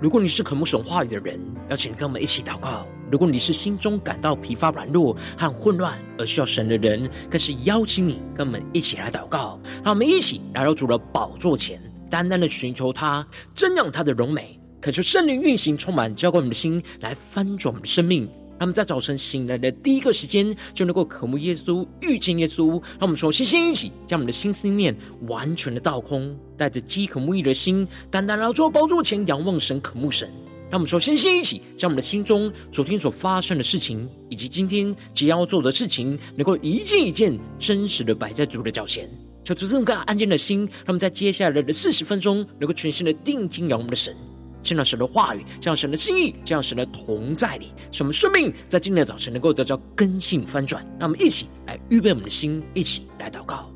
如果你是渴慕神话语的人，邀请跟我们一起祷告；如果你是心中感到疲乏、软弱和混乱而需要神的人，更是邀请你跟我们一起来祷告。让我们一起来到主的宝座前，单单的寻求他，瞻仰他的荣美，恳求圣灵运行，充满浇灌我们的心，来翻转我们的生命。让我们在早晨醒来的第一个时间，就能够渴慕耶稣、遇见耶稣。让我们说，先先一起将我们的心思念完全的倒空，带着饥渴慕义的心，单单来到宝座前仰望神、渴慕神。让我们说，先先一起将我们的心中昨天所发生的事情，以及今天即将要做的事情，能够一件一件真实的摆在主的脚前，求主这么个安静的心，让我们在接下来的四十分钟，能够全心的定睛仰望的神。见到神的话语，见到神的心意，见到神的同在里，使我们生命在今天的早晨能够得到根性翻转。让我们一起来预备我们的心，一起来祷告。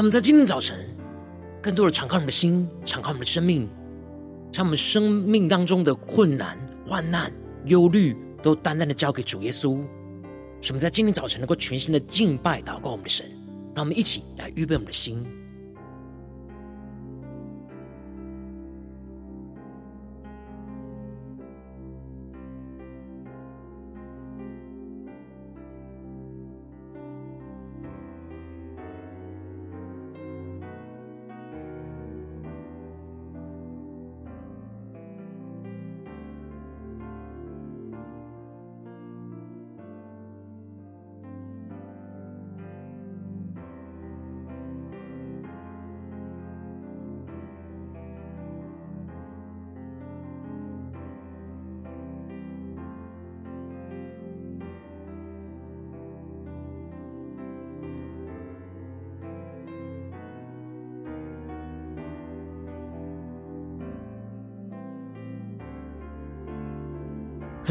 让我们在今天早晨，更多的敞开我们的心，敞开我们的生命，将我们生命当中的困难、患难、忧虑，都淡淡的交给主耶稣。使我们在今天早晨能够全心的敬拜、祷告我们的神。让我们一起来预备我们的心。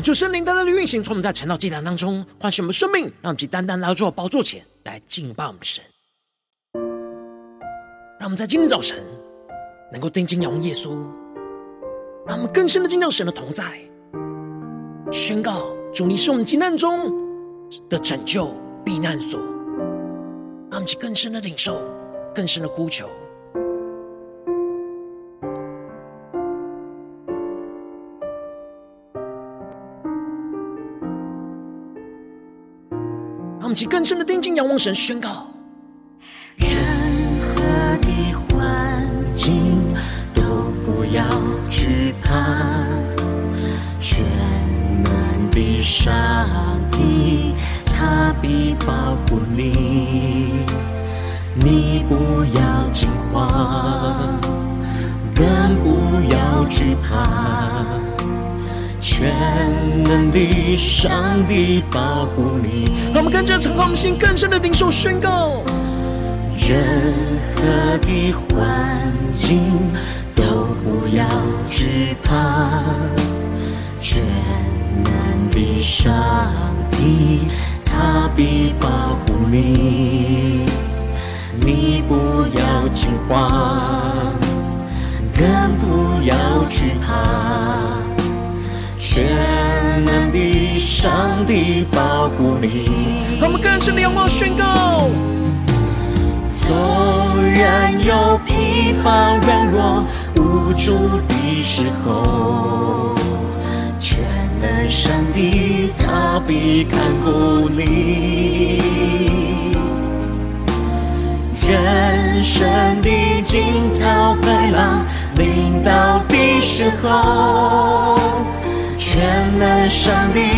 就圣灵单单的运行，从我们在晨祷祭坛当中唤醒我们生命，让我们去单单来到宝座前来敬拜我们神。让我们在今天早晨能够定睛仰望耶稣，让我们更深的敬到神的同在，宣告主，你是我们急难中的拯救避难所。让我们去更深的领受，更深的呼求。起更深的定睛仰望神，宣告：任何的环境都不要惧怕，全能的上帝他必保护你，你不要惊慌，更不要惧怕。全能的上帝保护你，让我们跟着敞开我们心，更深的领受宣告。任何的环境都不要惧怕，全能的上帝他必保护你，你不要惊慌，更不要惧怕。全能的上帝保护你，我们更深的仰望宣告。纵然有疲乏、软弱、无助的时候，全能上帝他必看顾你。人生的惊涛骇浪临到的时候。全能上帝，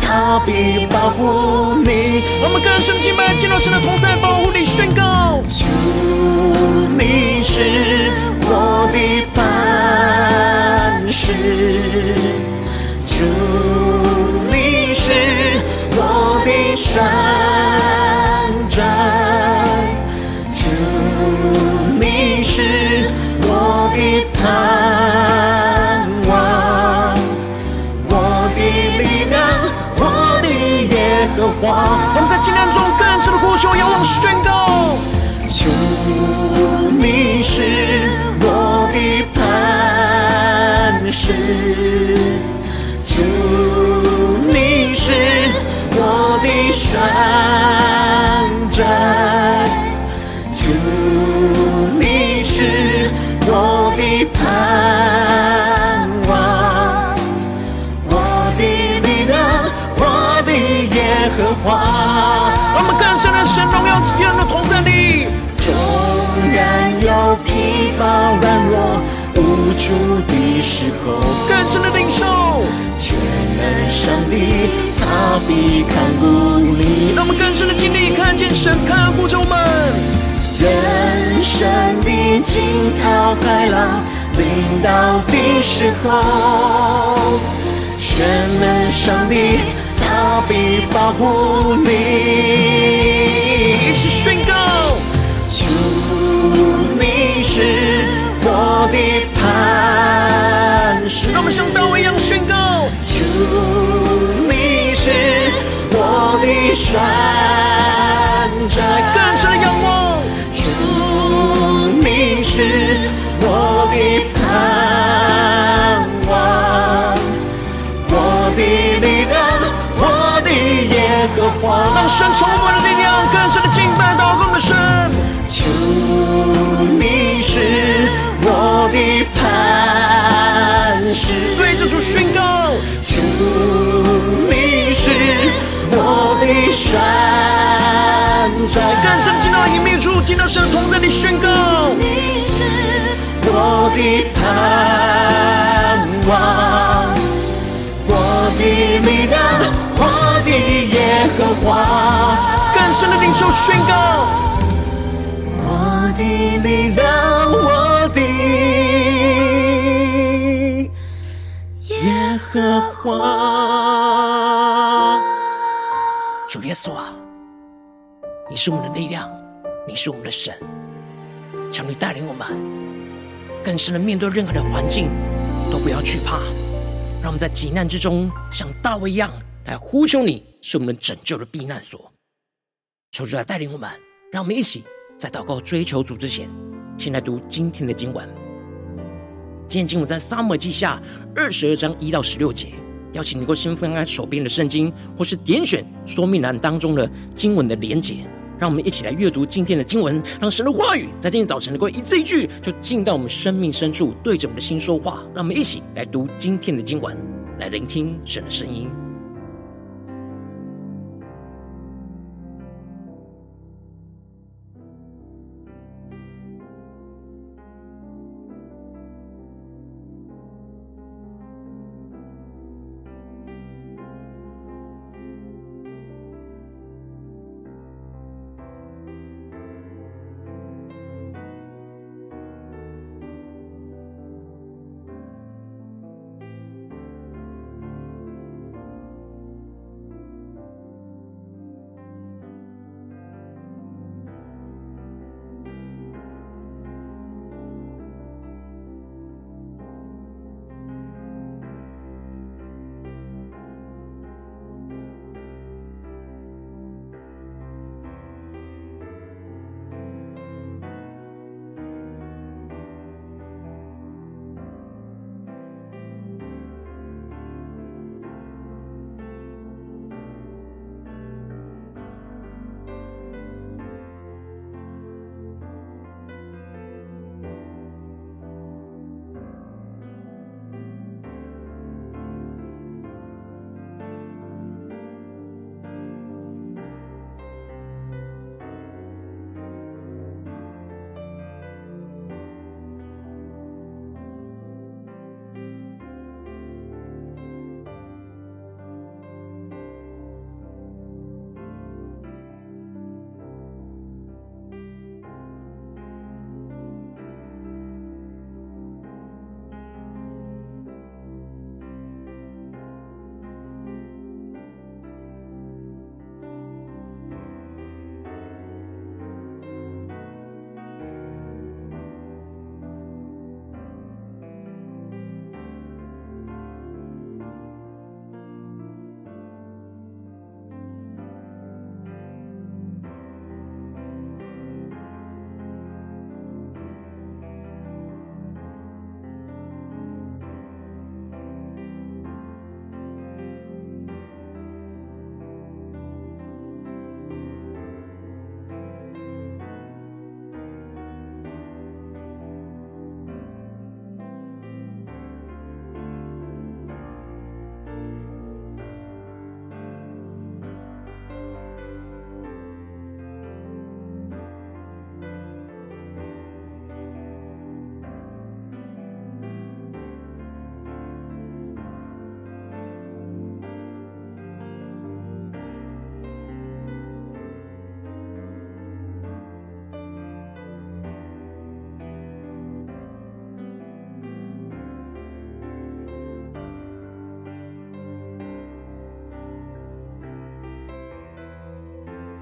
他必保护你。我们更深敬拜，见到神的同在，保护你，宣告：主，你是我的磐石；主，你是我的山寨；主，你是。我我们在艰难中更深的呼求，仰望宣告：主，你是我的磐石；主，你是我的山。软弱无助的时候，更深的领受，全能上帝他必看顾你。让我们更深的经历看见神看顾着我们。人生的惊涛骇浪临到的时候，全能上帝他必保护你。一起宣告：主，你是我的磐石。让我们像大卫一样宣告：主，你是我的山寨。更深的仰望。主，你是我的盼望，我的力量，我的耶和华。让神充满了力量，更深的敬拜祷告的神。主，你是我的磐石。对着主宣告：主，你是我的山寨。更深的进到隐秘处，进到神的同在里宣告：你是我的盼望，我的力量，我的耶和华。更深的领受宣告：我的力量，我的耶和华。主耶稣啊，你是我们的力量，你是我们的神，求你带领我们更深的面对任何的环境，都不要惧怕。让我们在急难之中，像大卫一样来呼求你，是我们拯救的避难所。求主来带领我们，让我们一起在祷告追求主之前，先来读今天的经文。今天经文在撒母记下二十二章一到十六节。邀请你能够先翻开手边的圣经，或是点选说明栏当中的经文的连结，让我们一起来阅读今天的经文，让神的话语在今天早晨能够一字一句就进到我们生命深处，对着我们的心说话。让我们一起来读今天的经文，来聆听神的声音。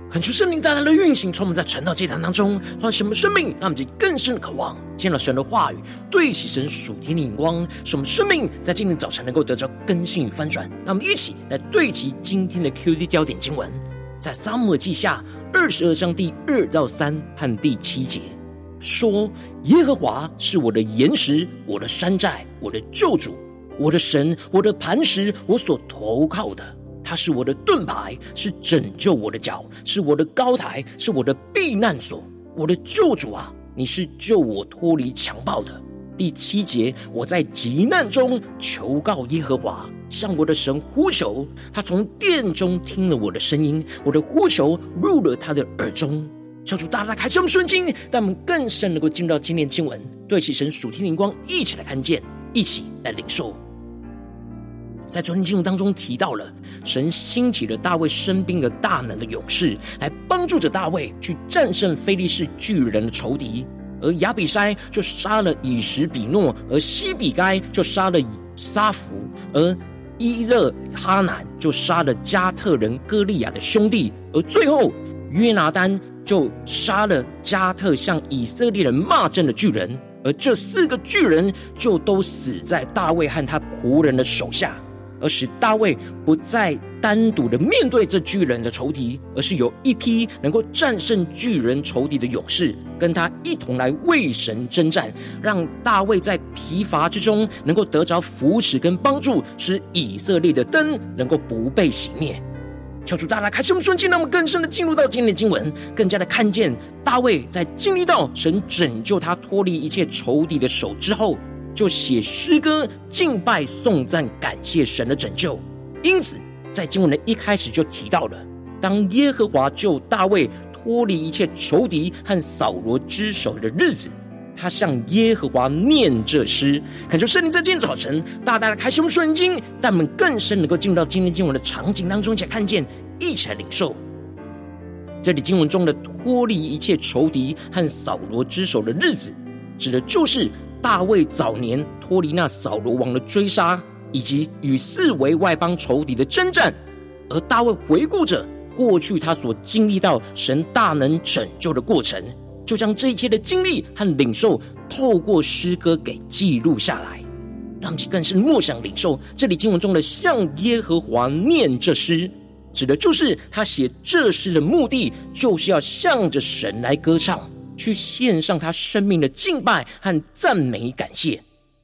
看出圣灵带来的运行，充满在传道祭坛当中，换什么生命，让我们更深的渴望见到神的话语，对齐神属天的眼光，使我们生命在今天早晨能够得着更新与翻转。让我们一起来对齐今天的 QD 焦点经文，在撒母记下二十二章第二到三和第七节，说：耶和华是我的岩石，我的山寨，我的救主，我的神，我的磐石，我所投靠的。他是我的盾牌，是拯救我的脚，是我的高台，是我的避难所。我的救主啊，你是救我脱离强暴的。第七节，我在急难中求告耶和华，向我的神呼求。他从殿中听了我的声音，我的呼求入了他的耳中。求主大大开启我们顺经，让我们更深能够进入到今天经文，对齐神属天灵光，一起来看见，一起来领受。在昨天经文当中提到了，神兴起了大卫身边的大能的勇士，来帮助着大卫去战胜非利士巨人的仇敌。而亚比筛就杀了以实比诺，而西比该就杀了沙弗，而伊勒哈南就杀了加特人歌利亚的兄弟，而最后约拿单就杀了加特向以色列人骂阵的巨人，而这四个巨人就都死在大卫和他仆人的手下。而使大卫不再单独的面对这巨人的仇敌，而是有一批能够战胜巨人仇敌的勇士，跟他一同来为神征战，让大卫在疲乏之中能够得着扶持跟帮助，使以色列的灯能够不被熄灭。求主大大开启我们顺境，让我们更深的进入到今天的经文，更加的看见大卫在经历到神拯救他脱离一切仇敌的手之后。就写诗歌敬拜颂赞感谢神的拯救，因此在经文的一开始就提到了，当耶和华救大卫脱离一切仇敌和扫罗之手的日子，他向耶和华念这诗，恳求圣灵在今天早晨大大的开胸顺经，但我们更深能够进入到今天经文的场景当中，一起来看见，一起来领受。这里经文中的脱离一切仇敌和扫罗之手的日子，指的就是。大卫早年脱离那扫罗王的追杀，以及与四围外邦仇敌的征战，而大卫回顾着过去他所经历到神大能拯救的过程，就将这一切的经历和领受透过诗歌给记录下来，让其更是默想领受。这里经文中的向耶和华念这诗，指的就是他写这诗的目的，就是要向着神来歌唱。去献上他生命的敬拜和赞美感谢。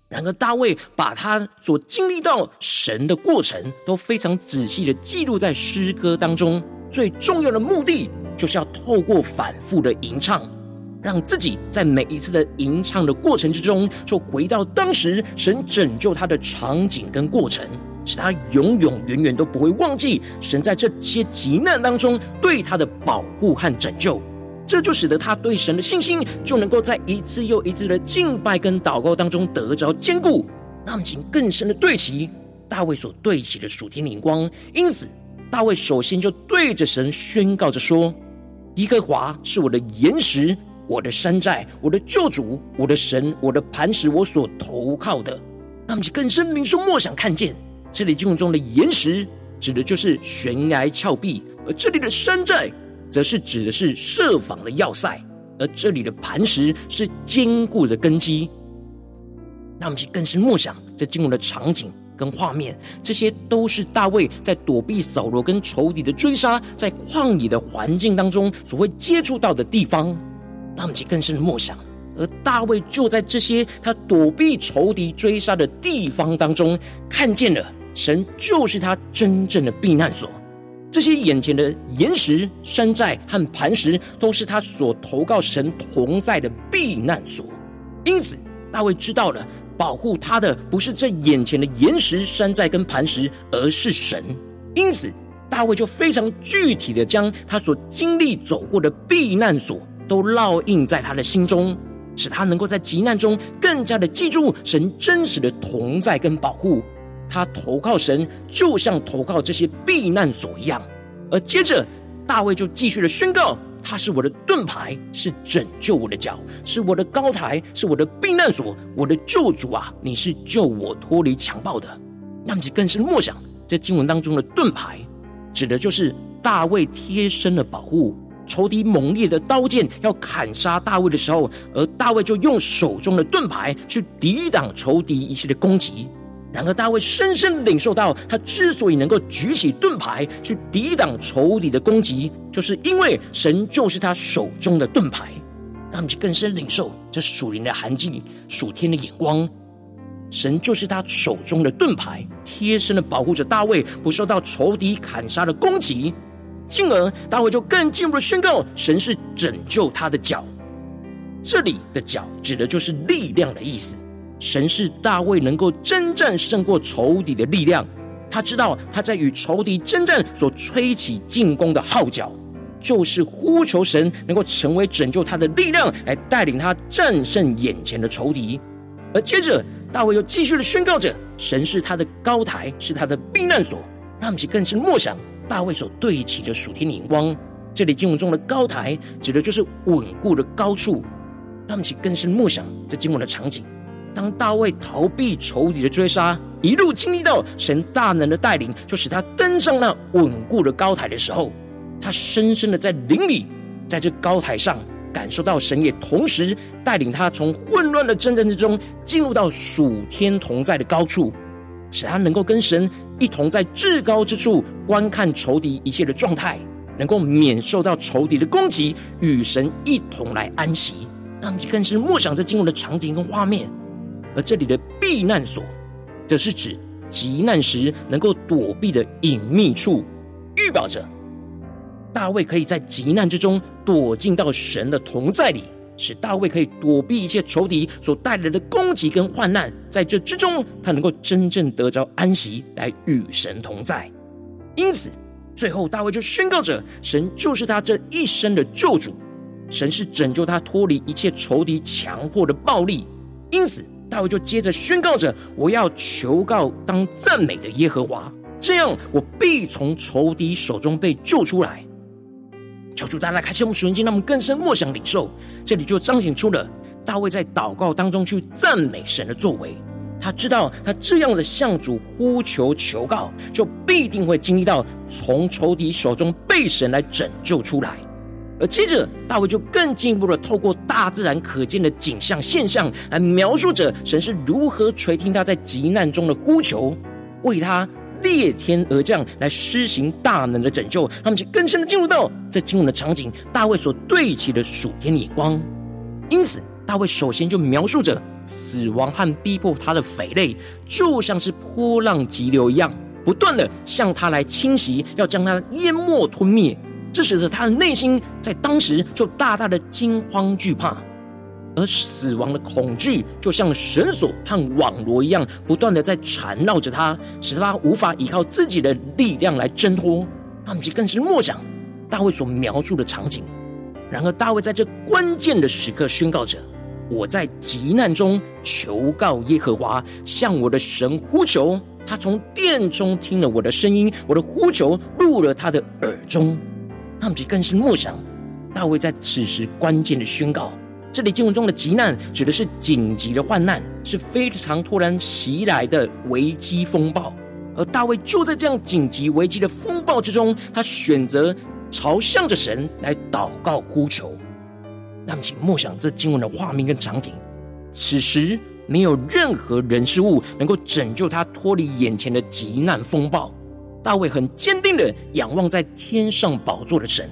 然而，大卫把他所经历到神的过程都非常仔细的记录在诗歌当中。最重要的目的，就是要透过反复的吟唱，让自己在每一次的吟唱的过程之中，就回到当时神拯救他的场景跟过程，使他永永远远都不会忘记神在这些急难当中对他的保护和拯救。这就使得他对神的信心就能够在一次又一次的敬拜跟祷告当中得着坚固，那么请更深的对齐大卫所对齐的属天灵光。因此，大卫首先就对着神宣告着说：“耶和华是我的岩石，我的山寨，我的救主，我的神，我的磐石，我所投靠的。”那么，就更深明说，默想看见这里经文中的岩石，指的就是悬崖峭壁，而这里的山寨。则是指的是设防的要塞，而这里的磐石是坚固的根基。那我们去更深默想这经文的场景跟画面，这些都是大卫在躲避扫罗跟仇敌的追杀，在旷野的环境当中所会接触到的地方。那我们去更深默想，而大卫就在这些他躲避仇敌追杀的地方当中，看见了神就是他真正的避难所。这些眼前的岩石、山寨和磐石，都是他所投靠神同在的避难所。因此，大卫知道了，保护他的不是这眼前的岩石、山寨跟磐石，而是神。因此，大卫就非常具体的将他所经历走过的避难所，都烙印在他的心中，使他能够在急难中更加的记住神真实的同在跟保护。他投靠神，就像投靠这些避难所一样。而接着，大卫就继续的宣告：“他是我的盾牌，是拯救我的脚，是我的高台，是我的避难所，我的救主啊！你是救我脱离强暴的。”那么，就更是默想，这经文当中的盾牌，指的就是大卫贴身的保护，仇敌猛烈的刀剑要砍杀大卫的时候，而大卫就用手中的盾牌去抵挡仇敌一切的攻击。然而，大卫深深领受到，他之所以能够举起盾牌去抵挡仇敌的攻击，就是因为神就是他手中的盾牌。让我们去更深领受这属灵的痕迹、属天的眼光。神就是他手中的盾牌，贴身的保护着大卫不受到仇敌砍杀的攻击。进而，大卫就更进一步的宣告：神是拯救他的脚。这里的脚指的就是力量的意思。神是大卫能够征战胜过仇敌的力量。他知道他在与仇敌征战所吹起进攻的号角，就是呼求神能够成为拯救他的力量，来带领他战胜眼前的仇敌。而接着，大卫又继续的宣告着：神是他的高台，是他的避难所。让其更是默想大卫所对齐的属天的眼光。这里经文中的高台，指的就是稳固的高处。让其更是默想这经文的场景。当大卫逃避仇敌的追杀，一路经历到神大能的带领，就使他登上那稳固的高台的时候，他深深的在灵里，在这高台上感受到神也同时带领他从混乱的征战之中进入到属天同在的高处，使他能够跟神一同在至高之处观看仇敌一切的状态，能够免受到仇敌的攻击，与神一同来安息。让你更是默想这经文的场景跟画面。而这里的避难所，则是指急难时能够躲避的隐秘处，预表着大卫可以在急难之中躲进到神的同在里，使大卫可以躲避一切仇敌所带来的攻击跟患难，在这之中，他能够真正得着安息，来与神同在。因此，最后大卫就宣告着：神就是他这一生的救主，神是拯救他脱离一切仇敌强迫的暴力。因此。大卫就接着宣告着：“我要求告当赞美的耶和华，这样我必从仇敌手中被救出来。”求主大家开启我们属灵经，让我们更深默想领受。这里就彰显出了大卫在祷告当中去赞美神的作为。他知道他这样的向主呼求求告，就必定会经历到从仇敌手中被神来拯救出来。而接着，大卫就更进一步的透过大自然可见的景象现象来描述着神是如何垂听他在急难中的呼求，为他裂天而降来施行大能的拯救。他们就更深的进入到这经文的场景，大卫所对齐的属天的眼光。因此，大卫首先就描述着死亡和逼迫他的匪类，就像是波浪急流一样，不断的向他来侵袭，要将他淹没吞灭。这使得他的内心在当时就大大的惊慌惧怕，而死亡的恐惧就像绳索和网罗一样，不断的在缠绕着他，使他无法依靠自己的力量来挣脱。他们就更是默想大卫所描述的场景。然而，大卫在这关键的时刻宣告着：“我在急难中求告耶和华，向我的神呼求。他从殿中听了我的声音，我的呼求入了他的耳中。”他们就更是默想，大卫在此时关键的宣告。这里经文中的急难，指的是紧急的患难，是非常突然袭来的危机风暴。而大卫就在这样紧急危机的风暴之中，他选择朝向着神来祷告呼求。那么，请默想这经文的画面跟场景。此时没有任何人事物能够拯救他脱离眼前的急难风暴。大卫很坚定的仰望在天上宝座的神。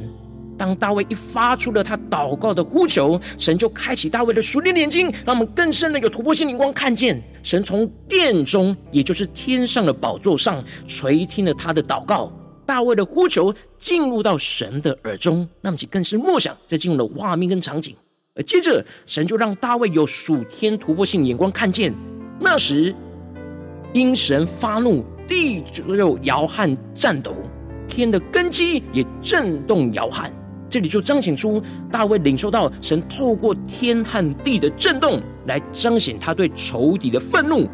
当大卫一发出了他祷告的呼求，神就开启大卫的属灵眼睛，让我们更深的有突破性灵光，看见神从殿中，也就是天上的宝座上垂听了他的祷告。大卫的呼求进入到神的耳中，那么就更是默想在进入了画面跟场景。而接着，神就让大卫有属天突破性眼光，看见那时因神发怒。地就摇撼颤抖，天的根基也震动摇撼。这里就彰显出大卫领受到神透过天和地的震动，来彰显他对仇敌的愤怒。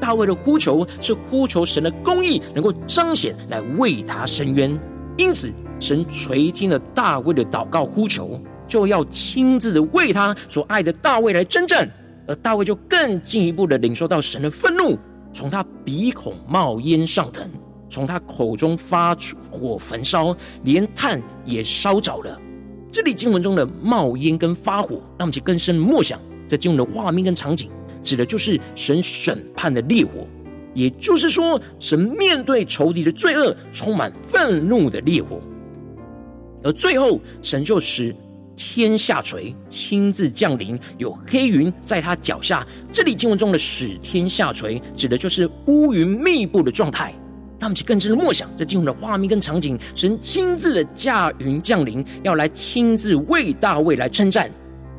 大卫的呼求是呼求神的公义能够彰显，来为他伸冤。因此，神垂听了大卫的祷告呼求，就要亲自的为他所爱的大卫来征战。而大卫就更进一步的领受到神的愤怒。从他鼻孔冒烟上腾，从他口中发出火焚烧，连炭也烧着了。这里经文中的冒烟跟发火，让我们去更深默想，这经文的画面跟场景，指的就是神审判的烈火，也就是说，神面对仇敌的罪恶，充满愤怒的烈火，而最后神就使天下垂，亲自降临，有黑云在他脚下。这里经文中的使天下垂，指的就是乌云密布的状态。让我们去更深的默想，这经文的画面跟场景，神亲自的驾云降临，要来亲自为大卫来称赞，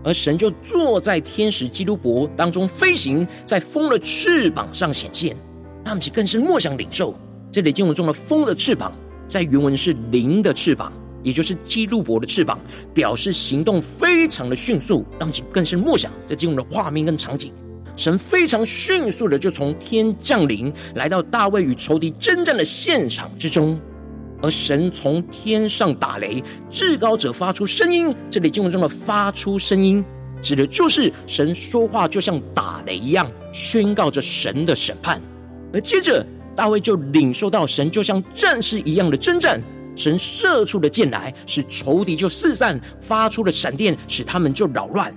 而神就坐在天使基督伯当中飞行，在风的翅膀上显现。让我们去更深默想领受，这里经文中的风的翅膀，在原文是灵的翅膀，也就是基路伯的翅膀，表示行动非常的迅速。让其更深默想，这进入的画面跟场景。神非常迅速的就从天降临，来到大卫与仇敌征战的现场之中，而神从天上打雷，至高者发出声音。这里经文中的发出声音，指的就是神说话就像打雷一样，宣告着神的审判。而接着大卫就领受到神就像战士一样的征战，神射出的箭来，使仇敌就四散；发出的闪电，使他们就扰乱。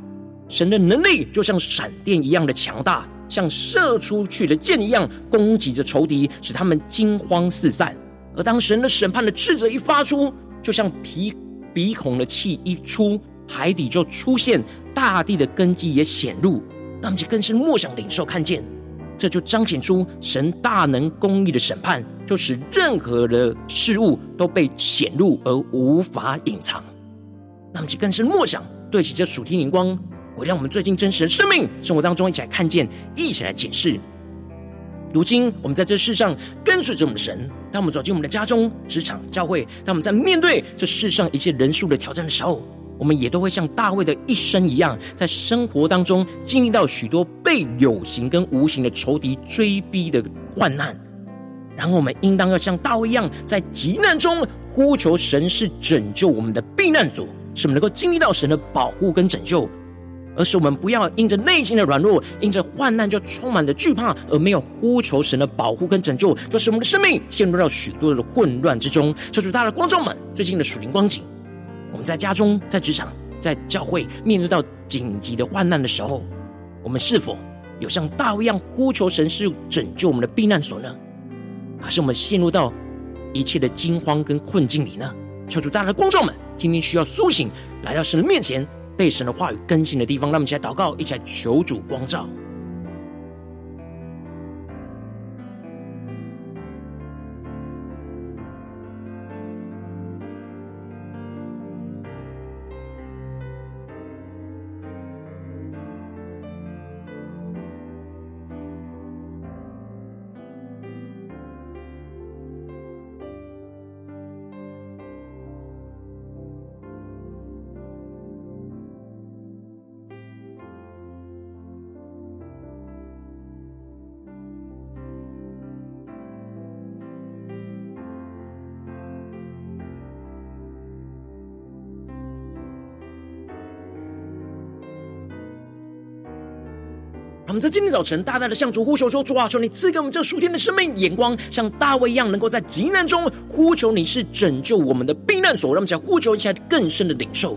神的能力就像闪电一样的强大，像射出去的箭一样攻击着仇敌，使他们惊慌四散。而当神的审判的斥责一发出，就像鼻鼻孔的气一出，海底就出现，大地的根基也显露，让其更深默想领受看见，这就彰显出神大能公义的审判，就使任何的事物都被显露而无法隐藏。那么就更深默想，对起这属天灵光。会让我们最近真实的生命生活当中一起来看见，一起来检视。如今我们在这世上跟随着我们的神，当我们走进我们的家中、职场、教会，当我们在面对这世上一切人数的挑战的时候，我们也都会像大卫的一生一样，在生活当中经历到许多被有形跟无形的仇敌追逼的患难。然后我们应当要像大卫一样，在急难中呼求神是拯救我们的避难所，使我们能够经历到神的保护跟拯救。而是我们不要因着内心的软弱，因着患难就充满着惧怕，而没有呼求神的保护跟拯救，就使我们的生命陷入到许多的混乱之中。求主大的光照们，最近的属灵光景，我们在家中、在职场、在教会，面对到紧急的患难的时候，我们是否有像大卫一样呼求神是拯救我们的避难所呢？还是我们陷入到一切的惊慌跟困境里呢？求主大的光照们，今天需要苏醒，来到神的面前。被神的话语更新的地方，让我们一起来祷告，一起来求主光照。今天早晨大大的向主呼求说：“主啊，求你赐给我们这数天的生命眼光，像大卫一样，能够在极难中呼求你是拯救我们的避难所，让我们想呼求一下更深的领受。”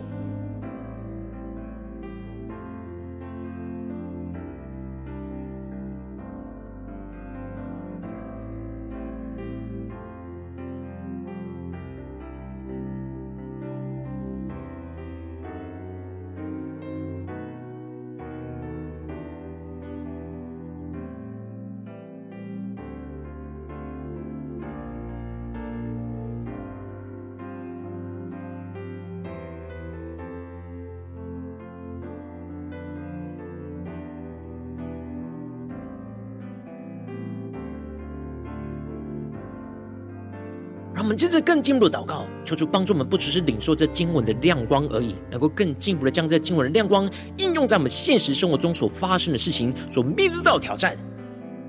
我们接着更进一步的祷告，求主帮助我们，不只是领受这经文的亮光而已，能够更进一步的将这经文的亮光应用在我们现实生活中所发生的事情、所面对到的挑战，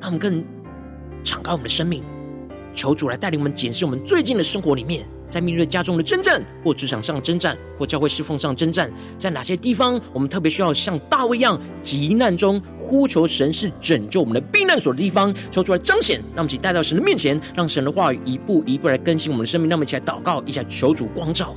让我们更敞开我们的生命，求主来带领我们检视我们最近的生活里面。在面对家中的征战，或职场上征战，或教会侍奉上征战，在哪些地方我们特别需要像大卫一样，急难中呼求神是拯救我们的避难所的地方，求出来彰显，让我们一起带到神的面前，让神的话语一步一步来更新我们的生命。让我们一起来祷告，一起来求主光照。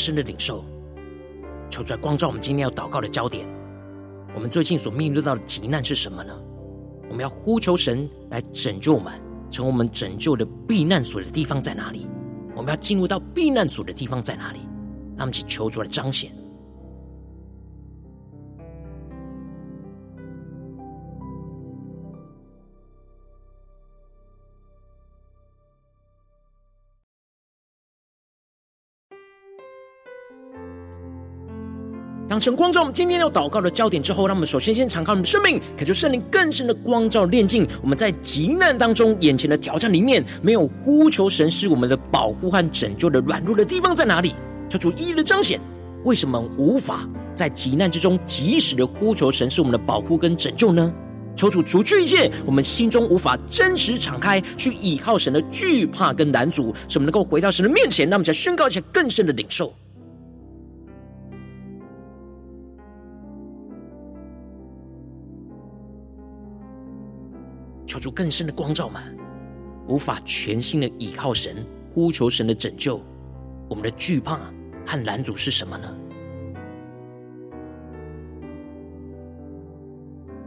深的领受。求主来光照我们今天要祷告的焦点。我们最近所面对到的急难是什么呢？我们要呼求神来拯救我们，成为我们拯救的避难所的地方在哪里？我们要进入到避难所的地方在哪里？那么请求主来彰显。当神光照我们今天要祷告的焦点之后，让我们首先先敞开我们的生命，感受圣灵更深的光照炼净。我们在急难当中，眼前的挑战里面，没有呼求神是我们的保护和拯救的软弱的地方在哪里？求主一一的彰显。为什么无法在急难之中及时的呼求神是我们的保护跟拯救呢？求主除去一切我们心中无法真实敞开去倚靠神的惧怕跟拦阻，使我们能够回到神的面前。那么，才宣告一下更深的领受。主更深的光照们，无法全心的倚靠神，呼求神的拯救。我们的惧怕和拦阻是什么呢？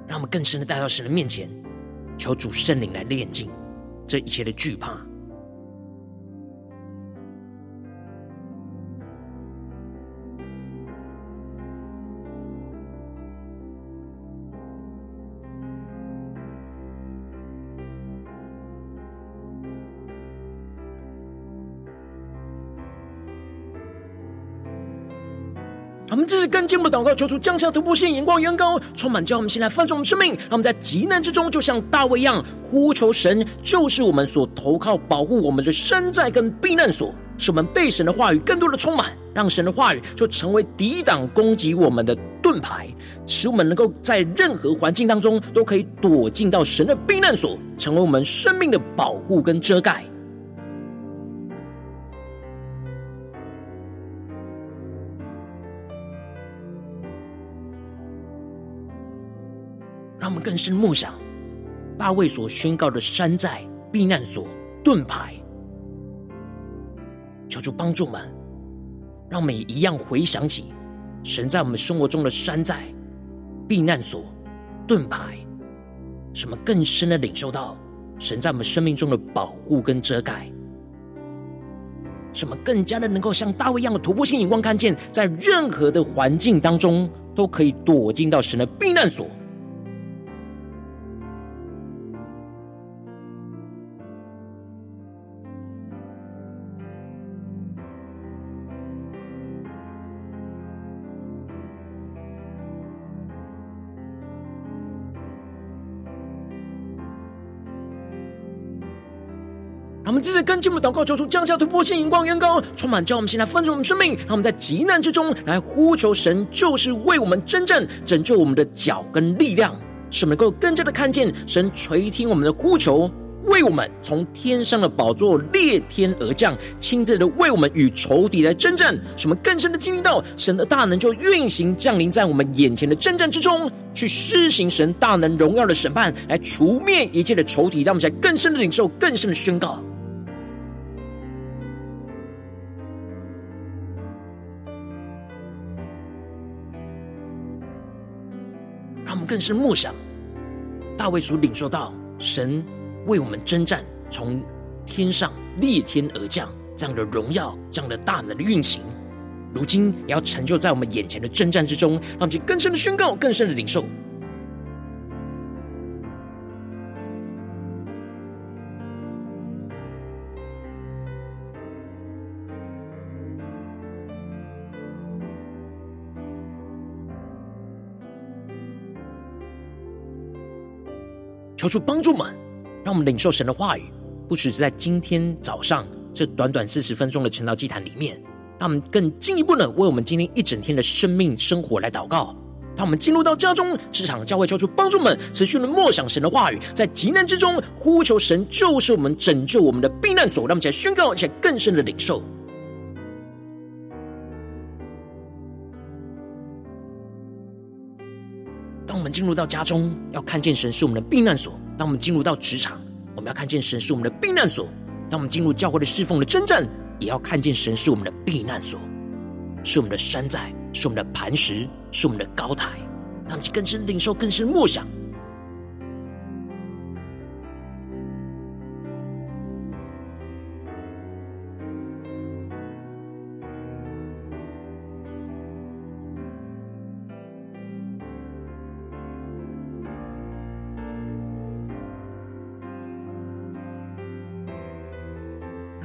让我们更深的带到神的面前，求主圣灵来炼净这一切的惧怕。这是更进一步祷告，求主降下突破性眼光，远高充满，叫我们先来放纵我们生命。让我们在急难之中，就像大卫一样，呼求神，就是我们所投靠、保护我们的山寨跟避难所，使我们被神的话语更多的充满，让神的话语就成为抵挡攻击我们的盾牌，使我们能够在任何环境当中都可以躲进到神的避难所，成为我们生命的保护跟遮盖。更深梦想大卫所宣告的山寨、避难所、盾牌，求主帮助们，让我们也一样回想起神在我们生活中的山寨、避难所、盾牌，什么更深的领受到神在我们生命中的保护跟遮盖，什么更加的能够像大卫一样的突破性眼光，看见在任何的环境当中都可以躲进到神的避难所。我们继续跟进我们祷告，求出降下突破性、荧光、远高，充满，叫我们先来分盛我们生命，让我们在急难之中来呼求神，就是为我们真正拯救我们的脚跟力量，使我们能够更加的看见神垂听我们的呼求，为我们从天上的宝座裂天而降，亲自的为我们与仇敌来征战，使我们更深的经历到神的大能就运行降临在我们眼前的征战之中，去施行神大能荣耀的审判，来除灭一切的仇敌，让我们在更深的领受，更深的宣告。更是梦想，大卫所领受到神为我们征战，从天上裂天而降这样的荣耀，这样的大能的运行，如今也要成就在我们眼前的征战之中，让其更深的宣告，更深的领受。求主帮助们，让我们领受神的话语，不只是在今天早上这短短四十分钟的晨祷祭坛里面，让我们更进一步的为我们今天一整天的生命生活来祷告。当我们进入到家中、职场、教会，求出帮助们持续的默想神的话语，在极难之中呼求神，就是我们拯救我们的避难所。让我们起来宣告，起来更深的领受。进入到家中，要看见神是我们的避难所；当我们进入到职场，我们要看见神是我们的避难所；当我们进入教会的侍奉的征战，也要看见神是我们的避难所。是我们的山寨，是我们的磐石，是我们的高台。让我们更深领受，更深默想。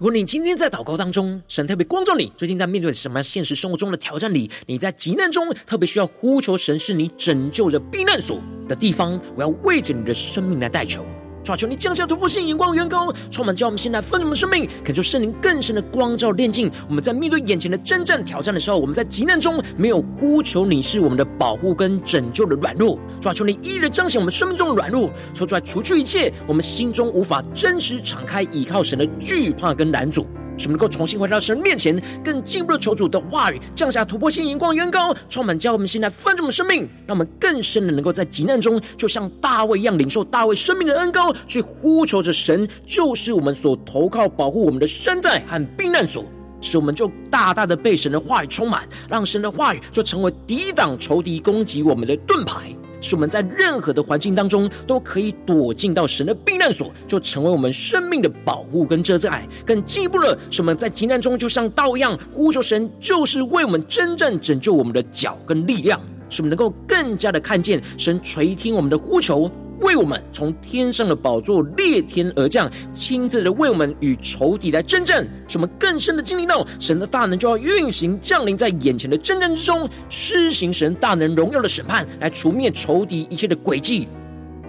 如果你今天在祷告当中，神特别光照你，最近在面对什么现实生活中的挑战里，你在急难中特别需要呼求神是你拯救的避难所的地方，我要为着你的生命来代求。抓，求你降下突破性眼光，远高，充满叫我们现在丰盛的生命，恳求圣灵更深的光照炼净。我们在面对眼前的真正挑战的时候，我们在急难中没有呼求你是我们的保护跟拯救的软弱。抓，求你一一的彰显我们生命中的软弱，抽出来除去一切我们心中无法真实敞开倚靠神的惧怕跟难阻。使我们能够重新回到神面前，更进一步的求主的话语降下突破性、荧光、远高，充满教我们现在丰盛的生命，让我们更深的能够在急难中，就像大卫一样，领受大卫生命的恩膏，去呼求着神，就是我们所投靠、保护我们的山寨和避难所，使我们就大大的被神的话语充满，让神的话语就成为抵挡仇敌攻击我们的盾牌。使我们在任何的环境当中都可以躲进到神的避难所，就成为我们生命的保护跟遮盖。更进一步了，使我们在急难中就像道一样呼求神，就是为我们真正拯救我们的脚跟力量，使我们能够更加的看见神垂听我们的呼求。为我们从天上的宝座裂天而降，亲自的为我们与仇敌来争战，使我们更深的经历到神的大能就要运行降临在眼前的争战之中，施行神大能荣耀的审判，来除灭仇敌一切的诡计，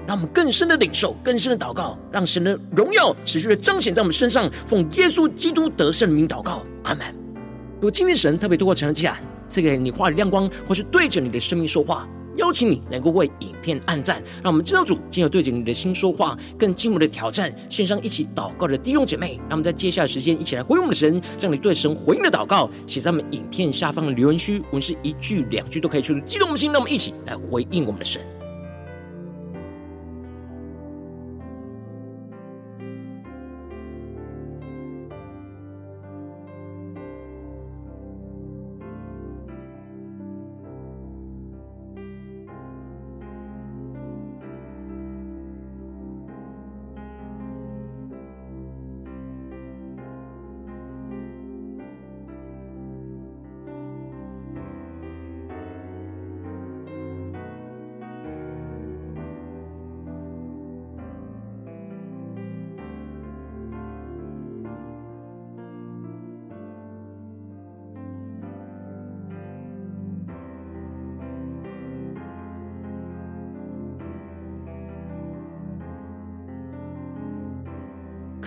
让我们更深的领受，更深的祷告，让神的荣耀持续的彰显在我们身上。奉耶稣基督得胜名祷告，阿门。如果今天神特别透过晨祷祭坛赐给你话语亮光，或是对着你的生命说话。邀请你能够为影片按赞，让我们知道主今日对着你的心说话，更进一步的挑战。线上一起祷告的弟兄姐妹，让我们在接下来时间一起来回应我们的神，让你对神回应的祷告写在我们影片下方的留言区，无论是一句两句都可以，出激动的心。让我们一起来回应我们的神。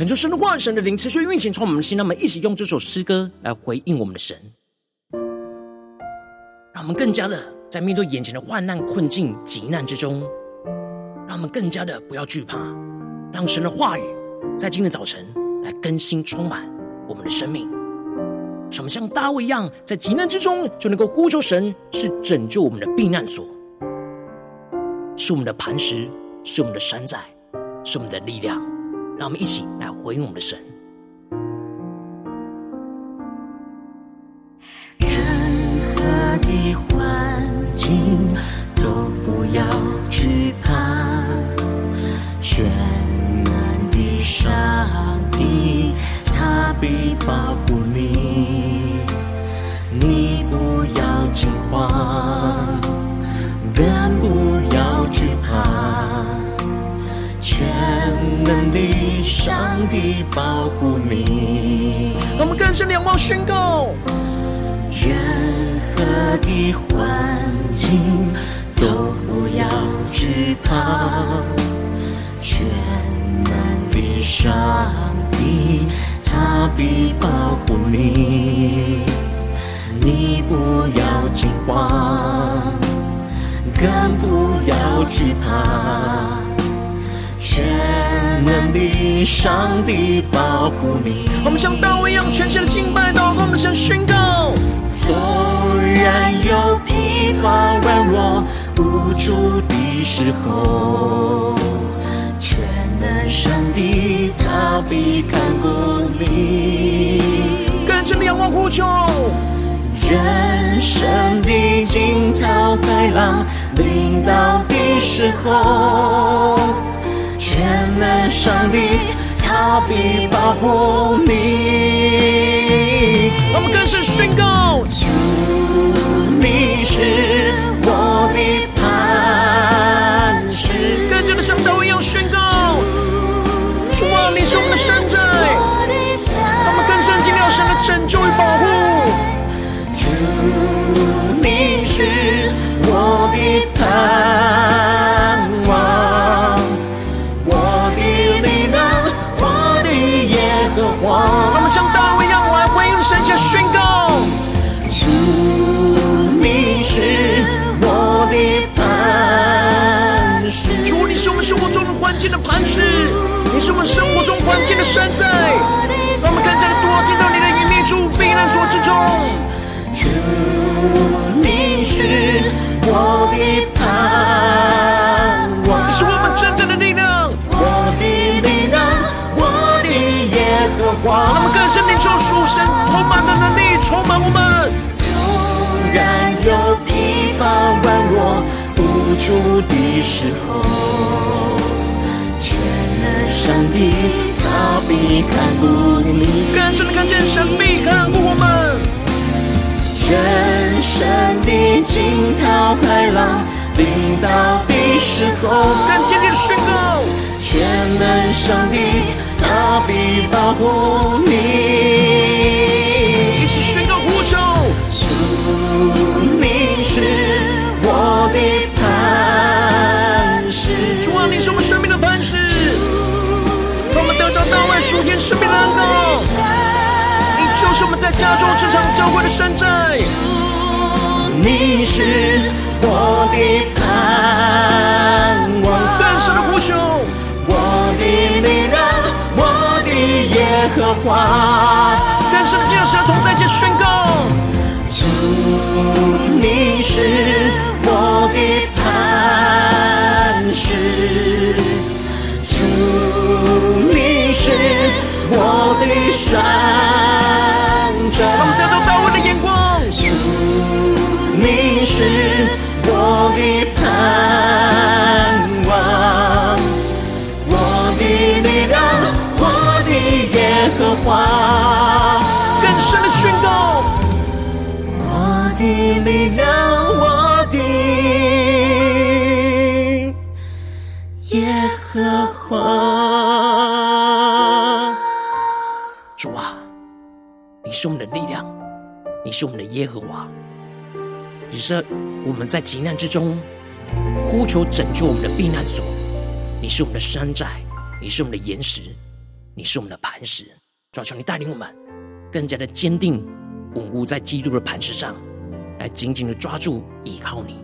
恳求神的话、神的灵持续运行，从我们的心，让我们一起用这首诗歌来回应我们的神，让我们更加的在面对眼前的患难、困境、急难之中，让我们更加的不要惧怕，让神的话语在今天早晨来更新、充满我们的生命，使我们像大卫一样，在急难之中就能够呼求神，是拯救我们的避难所，是我们的磐石，是我们的山寨，是我们的力量。让我们一起来回应我们的神。上帝保护你。让我们更深仰望宣告。任何的环境都不要惧怕，全能的上帝，他必保护你，你不要惊慌，更不要惧怕，全能的上帝保护你。我们像大卫一样，全心的敬拜祷告，我们向宣告。纵然有疲乏、软弱、无助的时候，全能上帝他必看顾你。更深的仰望呼求，人生的惊涛骇浪临到的时候，全能上帝他必保护你。我们更深宣告。主，你是我的磐石。更加的像大卫要宣告。主啊，你是我们的山寨。让我们更深经历神的拯救是我们生活中环境的山寨。让我们更加的躲进到你的隐秘处、避难所之中。主，你是我的盼望，你是我们真正的力量，我的力量，我的耶和华。让我们更深领受属神充满的能力，充满我们。纵然有疲乏、软弱、无助的时候，上帝他必看顾你。更深的看见神必看顾我们。人生的惊涛骇浪临到的时候，更坚定的宣告，全能上帝他必保护你。一起宣告呼求，主，你是我的磐石。主啊，你是我们生命的磐得着大卫属天生命的恩膏。就是我们在家中、职场、教会的山寨。你是我的盼望，更深的呼求，我的力量，我的耶和华。更深的进入神同在一起宣告。主，你是我的磐石。主，你是我的山。让我们得着大卫的眼光。主，你是我的盼望，我的力量，我的耶和华。更深的宣告，我的力量，你是我们的耶和华。你是我们在急难之中呼求拯救我们的避难所。你是我们的山寨，你是我们的岩石，你是我们的磐石。主，求你带领我们更加的坚定稳固在基督的磐石上，来紧紧的抓住依靠你。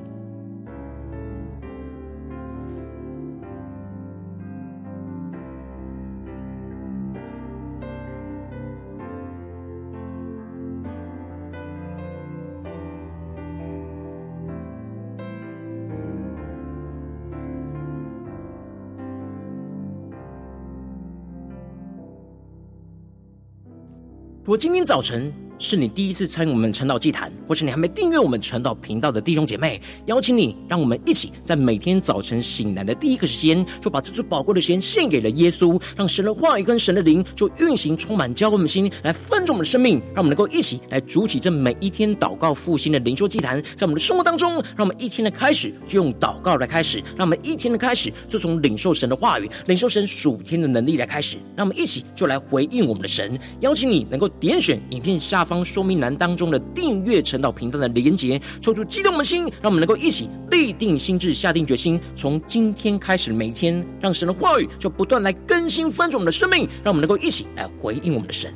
我今天早晨，是你第一次参与我们晨祷祭坛，或是你还没订阅我们晨祷频道的弟兄姐妹，邀请你，让我们一起在每天早晨醒来的第一个时间，就把这最宝贵的时间献给了耶稣，让神的话语跟神的灵就运行充满，浇灌我们心，来分盛我们的生命，让我们能够一起来主起这每一天祷告复兴的灵修祭坛，在我们的生活当中，让我们一天的开始就用祷告来开始，让我们一天的开始就从领受神的话语、领受神属天的能力来开始，让我们一起就来回应我们的神。邀请你能够点选影片下方方说明栏当中的订阅陈祷频道的连结，抽出激动的心，让我们能够一起立定心智，下定决心，从今天开始每天，让神的话语就不断来更新翻转我们的生命，让我们能够一起来回应我们的神。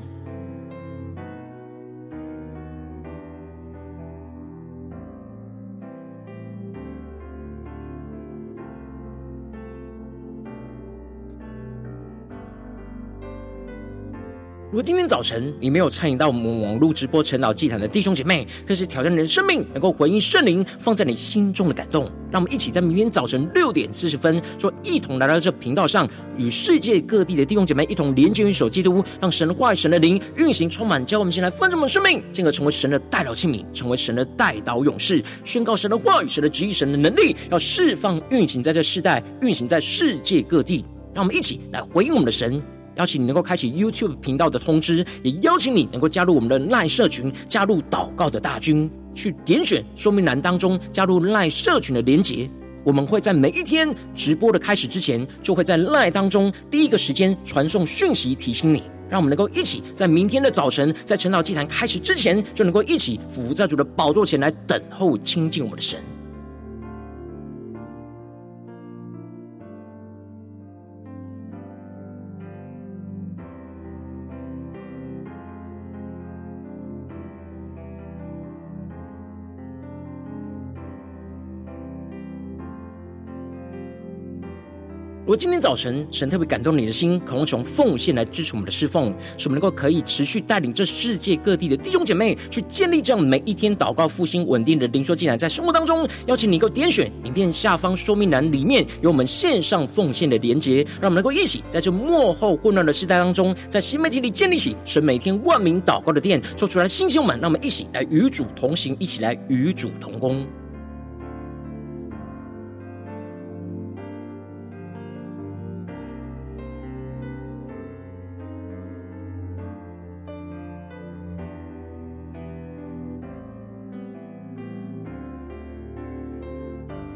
如果今天早晨你没有参与到我们网络直播晨祷祭坛的弟兄姐妹，更是挑战你的生命，能够回应圣灵放在你心中的感动。让我们一起在明天早晨六点四十分，说一同来到这频道上，与世界各地的弟兄姐妹一同连接于手基督，让神的话语、神的灵运行充满，教我们先来分盛我们生命，进而成为神的代祷器皿，成为神的代祷勇士，宣告神的话语、神的旨意、神的能力，要释放运行在这世代，运行在世界各地。让我们一起来回应我们的神。邀请你能够开启 YouTube 频道的通知，也邀请你能够加入我们的 LINE 社群，加入祷告的大军，去点选说明栏当中加入 LINE 社群的连结。我们会在每一天直播的开始之前，就会在 LINE 当中第一个时间传送讯息提醒你，让我们能够一起在明天的早晨，在晨祷祭坛开始之前，就能够一起俯伏在主的宝座前来等候亲近我们的神。如果今天早晨神特别感动你的心，渴望从奉献来支持我们的侍奉，使我们能够可以持续带领这世界各地的弟兄姐妹去建立这样每一天祷告复兴稳定的灵修祭坛，在生活当中，邀请你能够点选影片下方说明栏里面有我们线上奉献的连结，让我们能够一起在这幕后混乱的时代当中，在新媒体里建立起神每天万名祷告的殿，说出来新兴们，让我们一起来与主同行，一起来与主同工。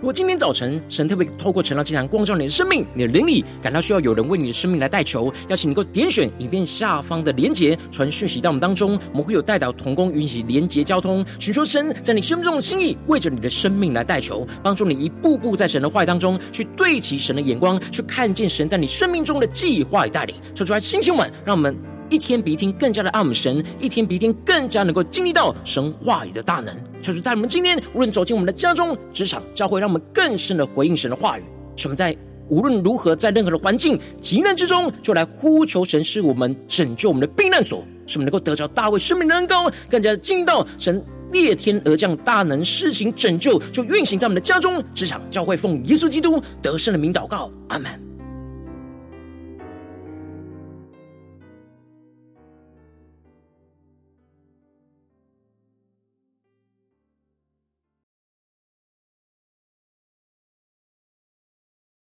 果今天早晨神特别透过晨祷祭坛光照你的生命，你的灵里感到需要有人为你的生命来代求，邀请你能够点选影片下方的连结，传讯息到我们当中，我们会有代祷同工与你连结交通，寻求神在你生命中的心意，为着你的生命来代求，帮助你一步步在神的话语当中去对齐神的眼光，去看见神在你生命中的计划与带领，说出来星星们，让我们。一天比一天更加的爱我们神，一天比一天更加能够经历到神话语的大能。求主带我们今天无论走进我们的家中、职场、教会，让我们更深的回应神的话语。使我们在无论如何，在任何的环境、急难之中，就来呼求神，是我们拯救我们的避难所。使我们能够得着大卫生命的恩膏，更加的经历到神裂天而降大能施行拯救，就运行在我们的家中、职场、教会，奉耶稣基督得胜的名祷告，阿门。